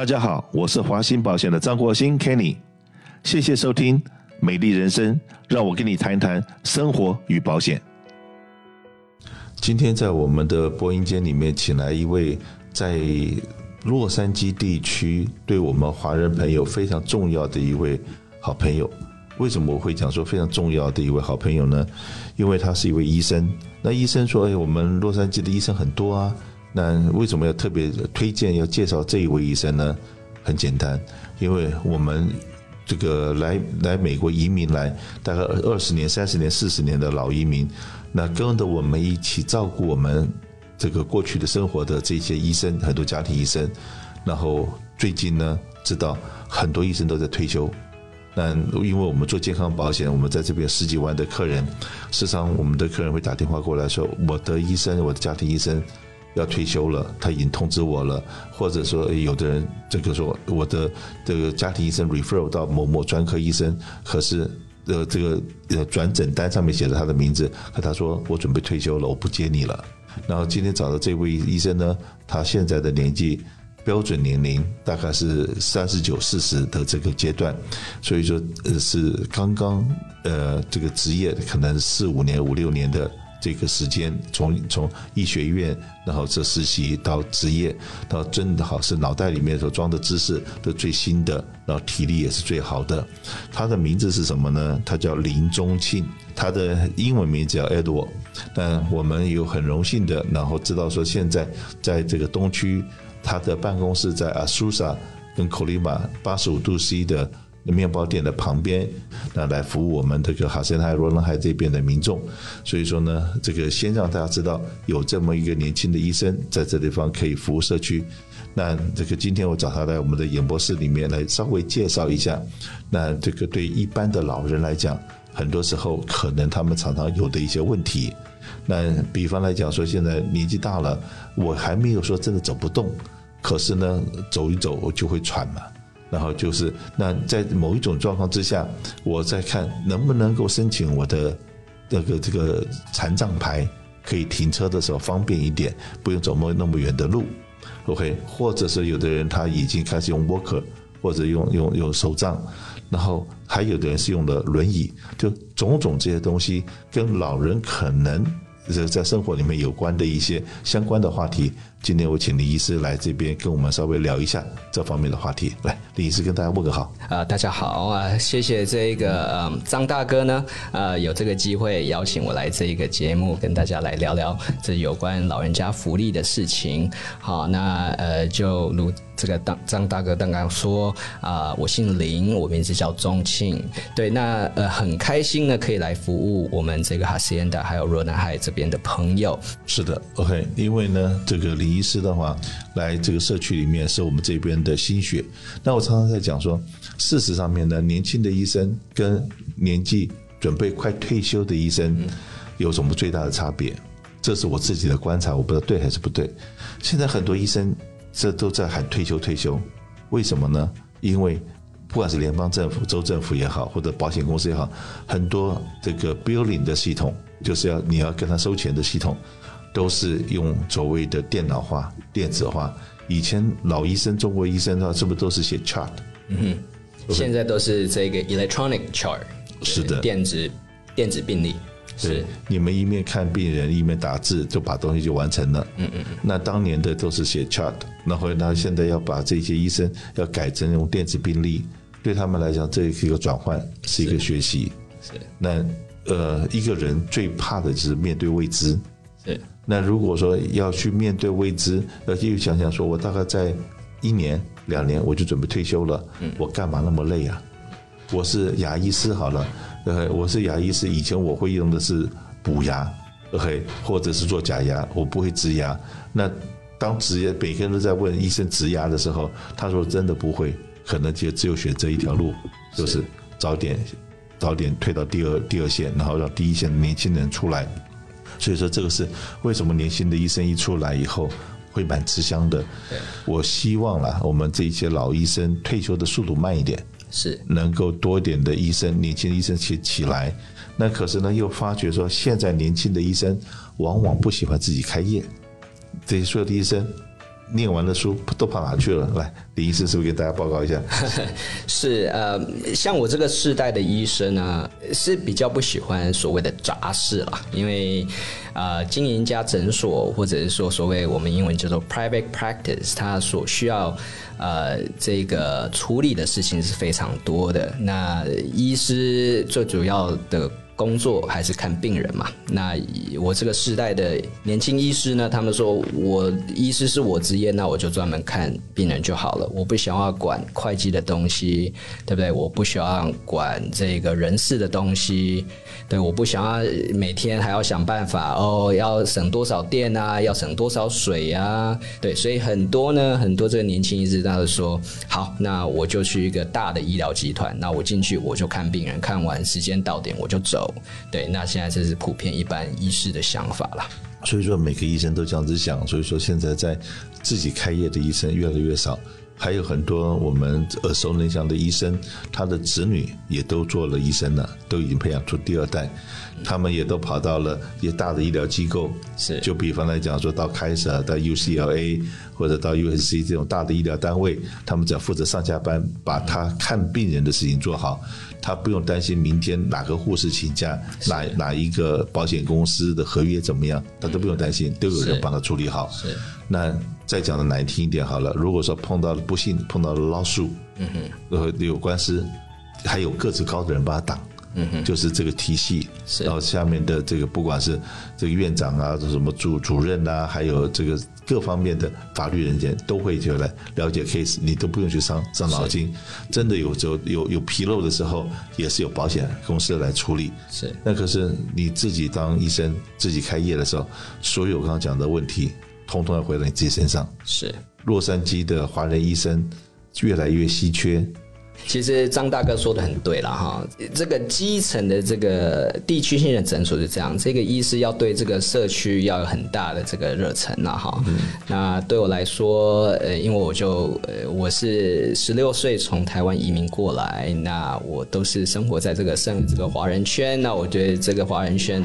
大家好，我是华兴保险的张国兴 Kenny，谢谢收听《美丽人生》，让我跟你谈谈生活与保险。今天在我们的播音间里面，请来一位在洛杉矶地区对我们华人朋友非常重要的一位好朋友。为什么我会讲说非常重要的一位好朋友呢？因为他是一位医生。那医生说：“哎，我们洛杉矶的医生很多啊。”那为什么要特别推荐要介绍这一位医生呢？很简单，因为我们这个来来美国移民来大概二十年、三十年、四十年的老移民，那跟着我们一起照顾我们这个过去的生活的这些医生，很多家庭医生，然后最近呢，知道很多医生都在退休。那因为我们做健康保险，我们在这边十几万的客人，时常我们的客人会打电话过来说，我的医生，我的家庭医生。要退休了，他已经通知我了，或者说有的人这个说我的这个家庭医生 referral 到某某专科医生，可是呃这个呃转诊单上面写着他的名字，可他说我准备退休了，我不接你了。然后今天找的这位医生呢，他现在的年纪标准年龄大概是三十九四十的这个阶段，所以说呃是刚刚呃这个职业可能四五年五六年的。这个时间从从医学院，然后这实习到职业，到真的好是脑袋里面所装的知识都最新的，然后体力也是最好的。他的名字是什么呢？他叫林宗庆，他的英文名字叫 Edward。但我们有很荣幸的，然后知道说现在在这个东区，他的办公室在 Asusa 跟 Colima 八十五度 C 的。面包店的旁边，那来服务我们这个哈森海、罗伦海这边的民众。所以说呢，这个先让大家知道有这么一个年轻的医生在这地方可以服务社区。那这个今天我找他来我们的演播室里面来稍微介绍一下。那这个对一般的老人来讲，很多时候可能他们常常有的一些问题。那比方来讲说，现在年纪大了，我还没有说真的走不动，可是呢，走一走就会喘嘛。然后就是，那在某一种状况之下，我再看能不能够申请我的那个这个残障牌，可以停车的时候方便一点，不用走那么那么远的路。OK，或者是有的人他已经开始用 walker，或者用用用手杖，然后还有的人是用的轮椅，就种种这些东西跟老人可能在生活里面有关的一些相关的话题。今天我请李医师来这边跟我们稍微聊一下这方面的话题。来，李医师跟大家问个好。啊，大家好啊，谢谢这个嗯张大哥呢，呃，有这个机会邀请我来这一个节目，跟大家来聊聊这有关老人家福利的事情。好，那呃，就如这个张张大哥刚刚说啊，我姓林，我名字叫钟庆。对，那呃，很开心呢，可以来服务我们这个哈斯恩达还有若南海这边的朋友。是的，OK，因为呢，这个李。医师的话，来这个社区里面是我们这边的心血。那我常常在讲说，事实上面呢，年轻的医生跟年纪准备快退休的医生有什么最大的差别？这是我自己的观察，我不知道对还是不对。现在很多医生这都在喊退休退休，为什么呢？因为不管是联邦政府、州政府也好，或者保险公司也好，很多这个 billing 的系统，就是要你要跟他收钱的系统。都是用所谓的电脑化、电子化。以前老医生、中国医生的话，是不是都是写 chart？嗯哼，现在都是这个 electronic chart，是的，电子电子病历。是，你们一面看病人，一面打字，就把东西就完成了。嗯嗯嗯。那当年的都是写 chart，然后那现在要把这些医生要改成用电子病历，对他们来讲，这是一个转换，是一个学习。是。那呃，一个人最怕的就是面对未知。是。那如果说要去面对未知，要继续想想，说我大概在一年两年我就准备退休了，我干嘛那么累啊？我是牙医师好了，呃，我是牙医师，以前我会用的是补牙，OK，或者是做假牙，我不会植牙。那当植牙，每个人都在问医生植牙的时候，他说真的不会，可能就只有选择一条路，就是早点早点退到第二第二线，然后让第一线的年轻人出来。所以说，这个是为什么年轻的医生一出来以后会蛮吃香的。我希望啦，我们这些老医生退休的速度慢一点，是能够多一点的医生，年轻的医生起起来。那可是呢，又发觉说，现在年轻的医生往往不喜欢自己开业。这些所有的医生，念完了书都跑哪去了？来，李医师是不是给大家报告一下？是呃，像我这个世代的医生呢，是比较不喜欢所谓的杂事了，因为呃，经营家诊所，或者是说所谓我们英文叫做 private practice，它所需要呃这个处理的事情是非常多的。那医师最主要的。工作还是看病人嘛？那我这个时代的年轻医师呢？他们说我医师是我职业，那我就专门看病人就好了。我不想要管会计的东西，对不对？我不需要管这个人事的东西，对，我不想要每天还要想办法哦，要省多少电啊，要省多少水啊，对，所以很多呢，很多这个年轻医师他就说，好，那我就去一个大的医疗集团，那我进去我就看病人，看完时间到点我就走。对，那现在这是普遍一般医师的想法了。所以说，每个医生都这样子想。所以说，现在在自己开业的医生越来越少。还有很多我们耳熟能详的医生，他的子女也都做了医生了，都已经培养出第二代，他们也都跑到了一些大的医疗机构，是就比方来讲说到开始到 UCLA 或者到 USC 这种大的医疗单位，他们只要负责上下班，把他看病人的事情做好，他不用担心明天哪个护士请假，哪哪一个保险公司的合约怎么样，他都不用担心，都有人帮他处理好。是那。再讲的难听一点好了，如果说碰到了不幸碰到了老鼠，嗯哼，呃有官司，还有个子高的人帮他挡，嗯哼，就是这个体系，然后下面的这个不管是这个院长啊，什么主主任啊，还有这个各方面的法律人员都会就来了解 case，你都不用去伤伤脑筋，真的有有有有纰漏的时候，也是有保险公司来处理，是。那可是你自己当医生自己开业的时候，所有刚刚讲的问题。通通要回到你自己身上。是洛杉矶的华人医生越来越稀缺。其实张大哥说的很对了哈，这个基层的这个地区性的诊所是这样，这个医师要对这个社区要有很大的这个热忱了哈。那对我来说，呃，因为我就呃我是十六岁从台湾移民过来，那我都是生活在这个圣这个华人圈，那我觉得这个华人圈。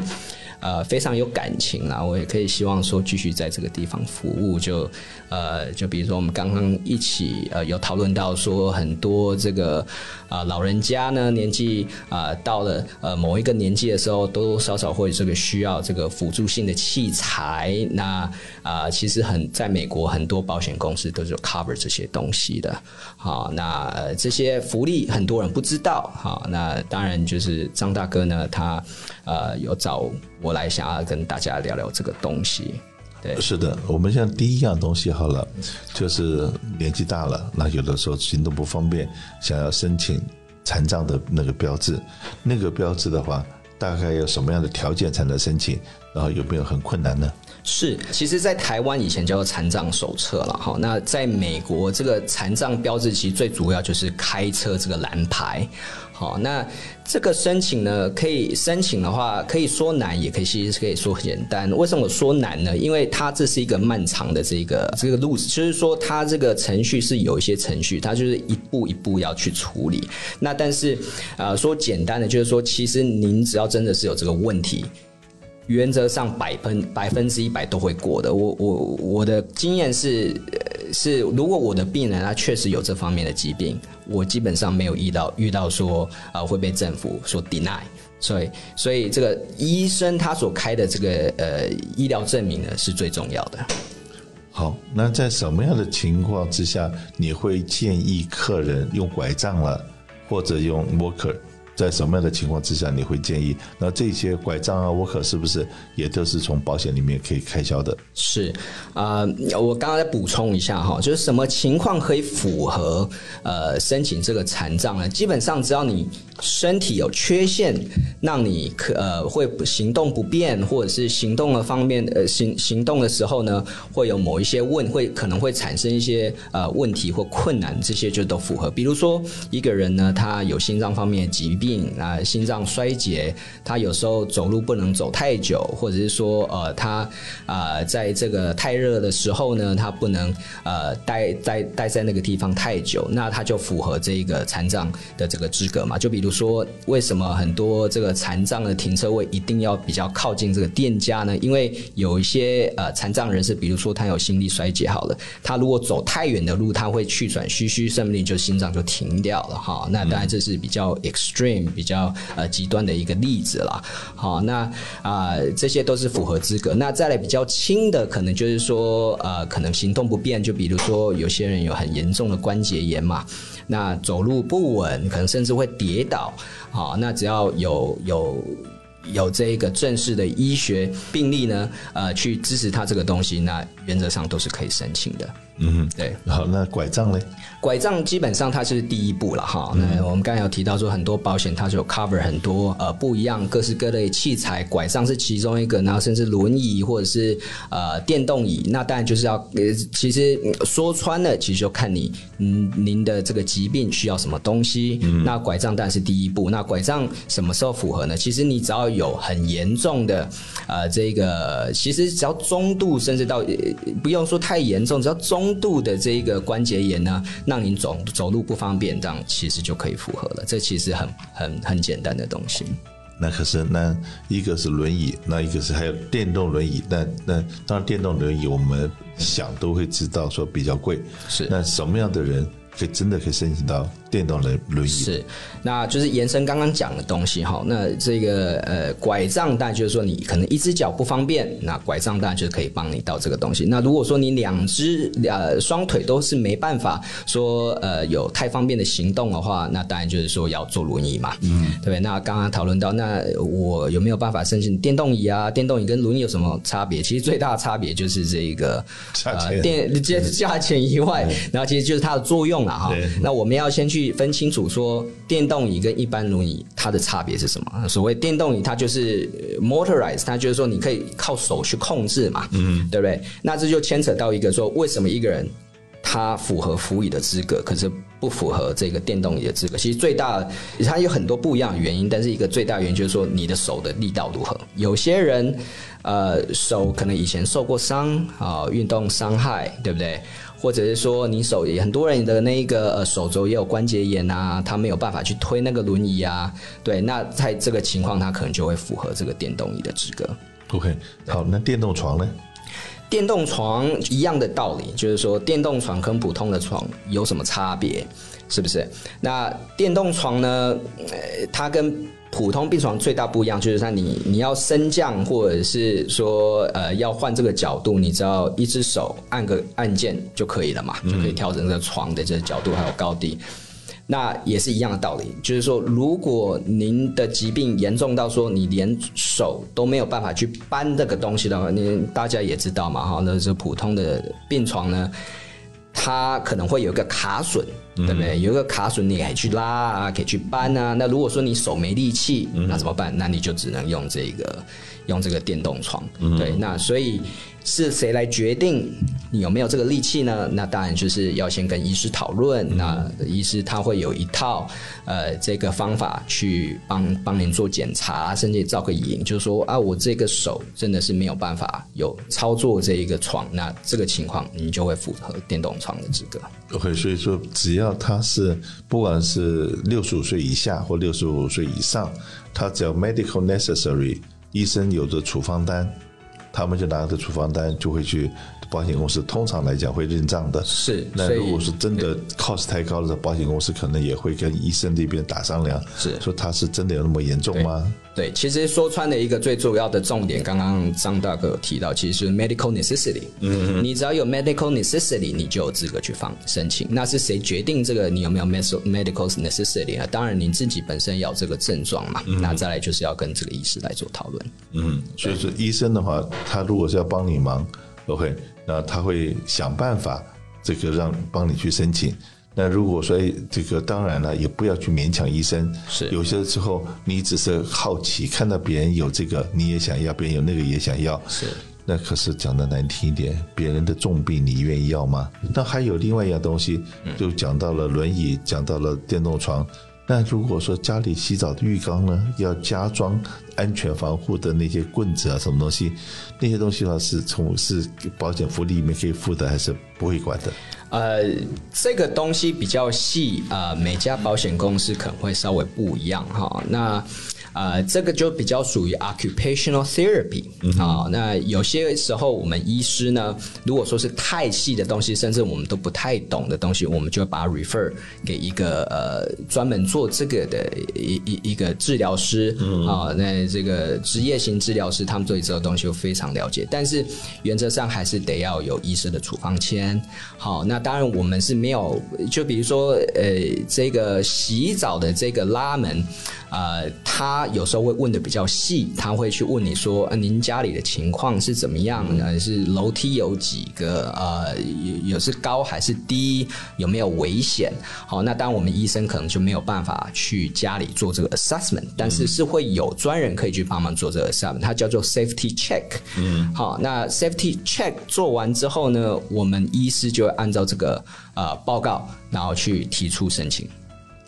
呃，非常有感情啦，我也可以希望说继续在这个地方服务。就呃，就比如说我们刚刚一起呃有讨论到说很多这个啊老人家呢年纪啊到了呃某一个年纪的时候，多多少少会这个需要这个辅助性的器材。那啊，其实很在美国很多保险公司都是有 cover 这些东西的。好，那这些福利很多人不知道。好，那当然就是张大哥呢，他呃有找。我来想要跟大家聊聊这个东西，对，是的，我们现在第一样东西好了，就是年纪大了，那有的时候行动不方便，想要申请残障的那个标志，那个标志的话，大概有什么样的条件才能申请？然后有没有很困难呢？是，其实，在台湾以前叫做残障手册了哈。那在美国，这个残障标志其实最主要就是开车这个蓝牌。好，那这个申请呢，可以申请的话，可以说难，也可以其实可以说简单。为什么说难呢？因为它这是一个漫长的这个这个路子，就是说它这个程序是有一些程序，它就是一步一步要去处理。那但是，呃，说简单的就是说，其实您只要真的是有这个问题。原则上百分百分之一百都会过的。我我我的经验是是，如果我的病人他确实有这方面的疾病，我基本上没有遇到遇到说啊会被政府说 deny。所以所以这个医生他所开的这个呃医疗证明呢是最重要的。好，那在什么样的情况之下你会建议客人用拐杖了，或者用 walker？在什么样的情况之下你会建议？那这些拐杖啊、我可是不是也都是从保险里面可以开销的？是啊，我刚刚再补充一下哈，就是什么情况可以符合呃申请这个残障呢？基本上只要你身体有缺陷，让你可呃会行动不便，或者是行动的方面呃行行动的时候呢，会有某一些问会可能会产生一些呃问题或困难，这些就都符合。比如说一个人呢，他有心脏方面的疾病。病啊，心脏衰竭，他有时候走路不能走太久，或者是说呃他啊在这个太热的时候呢，他不能呃待待待在那个地方太久，那他就符合这个残障的这个资格嘛。就比如说，为什么很多这个残障的停车位一定要比较靠近这个店家呢？因为有一些呃残障人士，比如说他有心力衰竭，好了，他如果走太远的路，他会气喘吁吁，甚至就心脏就停掉了哈。那当然这是比较 extreme、比较呃极端的一个例子啦。好，那啊这些都是符合资格。那再来比较轻的，可能就是说呃可能行动不便，就比如说有些人有很严重的关节炎嘛，那走路不稳，可能甚至会跌倒。好，那只要有有。有这一个正式的医学病例呢，呃，去支持他这个东西，那原则上都是可以申请的。嗯，对。好，那拐杖呢？拐杖基本上它是第一步了哈。那我们刚才有提到说，很多保险它就有 cover 很多呃不一样各式各类器材，拐杖是其中一个，然后甚至轮椅或者是呃电动椅。那当然就是要呃，其实说穿了，其实就看你嗯您的这个疾病需要什么东西。那拐杖当然是第一步。那拐杖什么时候符合呢？其实你只要有很严重的呃这个，其实只要中度，甚至到不用说太严重，只要中。度的这一个关节炎呢，让你走走路不方便，这样其实就可以符合了。这其实很很很简单的东西。那可是那一个是轮椅，那一个是还有电动轮椅。那那当然电动轮椅我们想都会知道说比较贵。是那什么样的人可以真的可以申请到？电动的轮椅是，那就是延伸刚刚讲的东西哈。那这个呃拐杖，当然就是说你可能一只脚不方便，那拐杖当然就是可以帮你到这个东西。那如果说你两只呃双腿都是没办法说呃有太方便的行动的话，那当然就是说要坐轮椅嘛，嗯，对不对？那刚刚讨论到，那我有没有办法申请电动椅啊？电动椅跟轮椅有什么差别？其实最大的差别就是这个呃电价价钱以外，然后其实就是它的作用了哈。那我们要先去。分清楚说电动椅跟一般轮椅它的差别是什么？所谓电动椅，它就是 motorized，它就是说你可以靠手去控制嘛，嗯，对不对？那这就牵扯到一个说，为什么一个人他符合扶椅的资格，可是不符合这个电动椅的资格？其实最大它有很多不一样的原因，但是一个最大原因就是说你的手的力道如何。有些人呃手可能以前受过伤啊，运动伤害，对不对？或者是说你手也很多人的那个呃手肘也有关节炎啊，他没有办法去推那个轮椅啊，对，那在这个情况他可能就会符合这个电动椅的资格。OK，好，那电动床呢？电动床一样的道理，就是说电动床跟普通的床有什么差别？是不是？那电动床呢？呃，它跟普通病床最大不一样，就是说你你要升降，或者是说呃要换这个角度，你只要一只手按个按键就可以了嘛，就可以调整这个床的这个角度还有高低。那也是一样的道理，就是说如果您的疾病严重到说你连手都没有办法去搬这个东西的话，你大家也知道嘛哈，那是普通的病床呢。它可能会有一个卡榫，对不对？有一个卡榫，你可以去拉啊，可以去搬啊。那如果说你手没力气，那怎么办？那你就只能用这个用这个电动床。对，那所以。是谁来决定你有没有这个力气呢？那当然就是要先跟医师讨论。那医师他会有一套呃这个方法去帮帮您做检查，甚至照个影，就是说啊，我这个手真的是没有办法有操作这一个床，那这个情况你就会符合电动床的资格。OK，所以说只要他是不管是六十五岁以下或六十五岁以上，他只要 medical necessary，医生有着处方单。他们就拿着处方单就会去保险公司，通常来讲会认账的。是，那如果是真的 cost 太高了，保险公司可能也会跟医生这边打商量，是说他是真的有那么严重吗？对，其实说穿了一个最主要的重点，刚刚张大哥有提到，其实是 medical necessity。嗯嗯。你只要有 medical necessity，你就有资格去放申请。那是谁决定这个你有没有 medical necessity 啊？当然你自己本身有这个症状嘛。嗯。那再来就是要跟这个医师来做讨论。嗯，所以说医生的话，他如果是要帮你忙，OK，那他会想办法这个让帮你去申请。那如果说这个当然了，也不要去勉强医生。是有些时候你只是好奇，看到别人有这个，你也想要；别人有那个也想要。是那可是讲的难听一点，别人的重病你愿意要吗？那还有另外一样东西，就讲到了轮椅，讲到了电动床。那如果说家里洗澡的浴缸呢，要加装安全防护的那些棍子啊，什么东西，那些东西的话是从是保险福利里面可以付的，还是不会管的？呃，这个东西比较细，呃，每家保险公司可能会稍微不一样哈。那呃，这个就比较属于 occupational therapy 啊。那有些时候我们医师呢，如果说是太细的东西，甚至我们都不太懂的东西，我们就会把它 refer 给一个呃专门做这个的一一一个治疗师啊。那这个职业型治疗师，他们对这个东西非常了解，但是原则上还是得要有医生的处方签。好，那当然我们是没有，就比如说呃，这个洗澡的这个拉门。呃，他有时候会问的比较细，他会去问你说，呃，您家里的情况是怎么样？呃，是楼梯有几个？呃，有有是高还是低？有没有危险？好，那当然我们医生可能就没有办法去家里做这个 assessment，但是是会有专人可以去帮忙做这个 assessment，它叫做 safety check。嗯，好，那 safety check 做完之后呢，我们医师就会按照这个呃报告，然后去提出申请。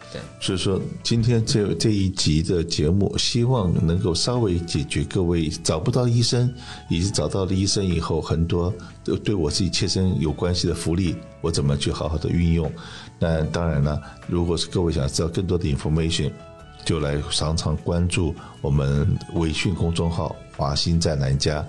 对所以说，今天这这一集的节目，希望能够稍微解决各位找不到医生，以及找到了医生以后，很多对我自己切身有关系的福利，我怎么去好好的运用？那当然了，如果是各位想知道更多的 information，就来常常关注我们微信公众号“华新在南家”，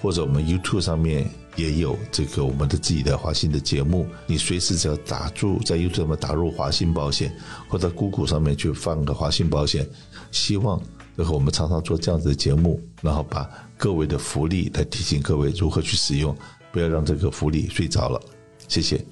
或者我们 YouTube 上面。也有这个我们的自己的华新的节目，你随时只要打住在 YouTube 上面打入华新保险，或者 Google 上面去放个华新保险，希望然后我们常常做这样子的节目，然后把各位的福利来提醒各位如何去使用，不要让这个福利睡着了。谢谢。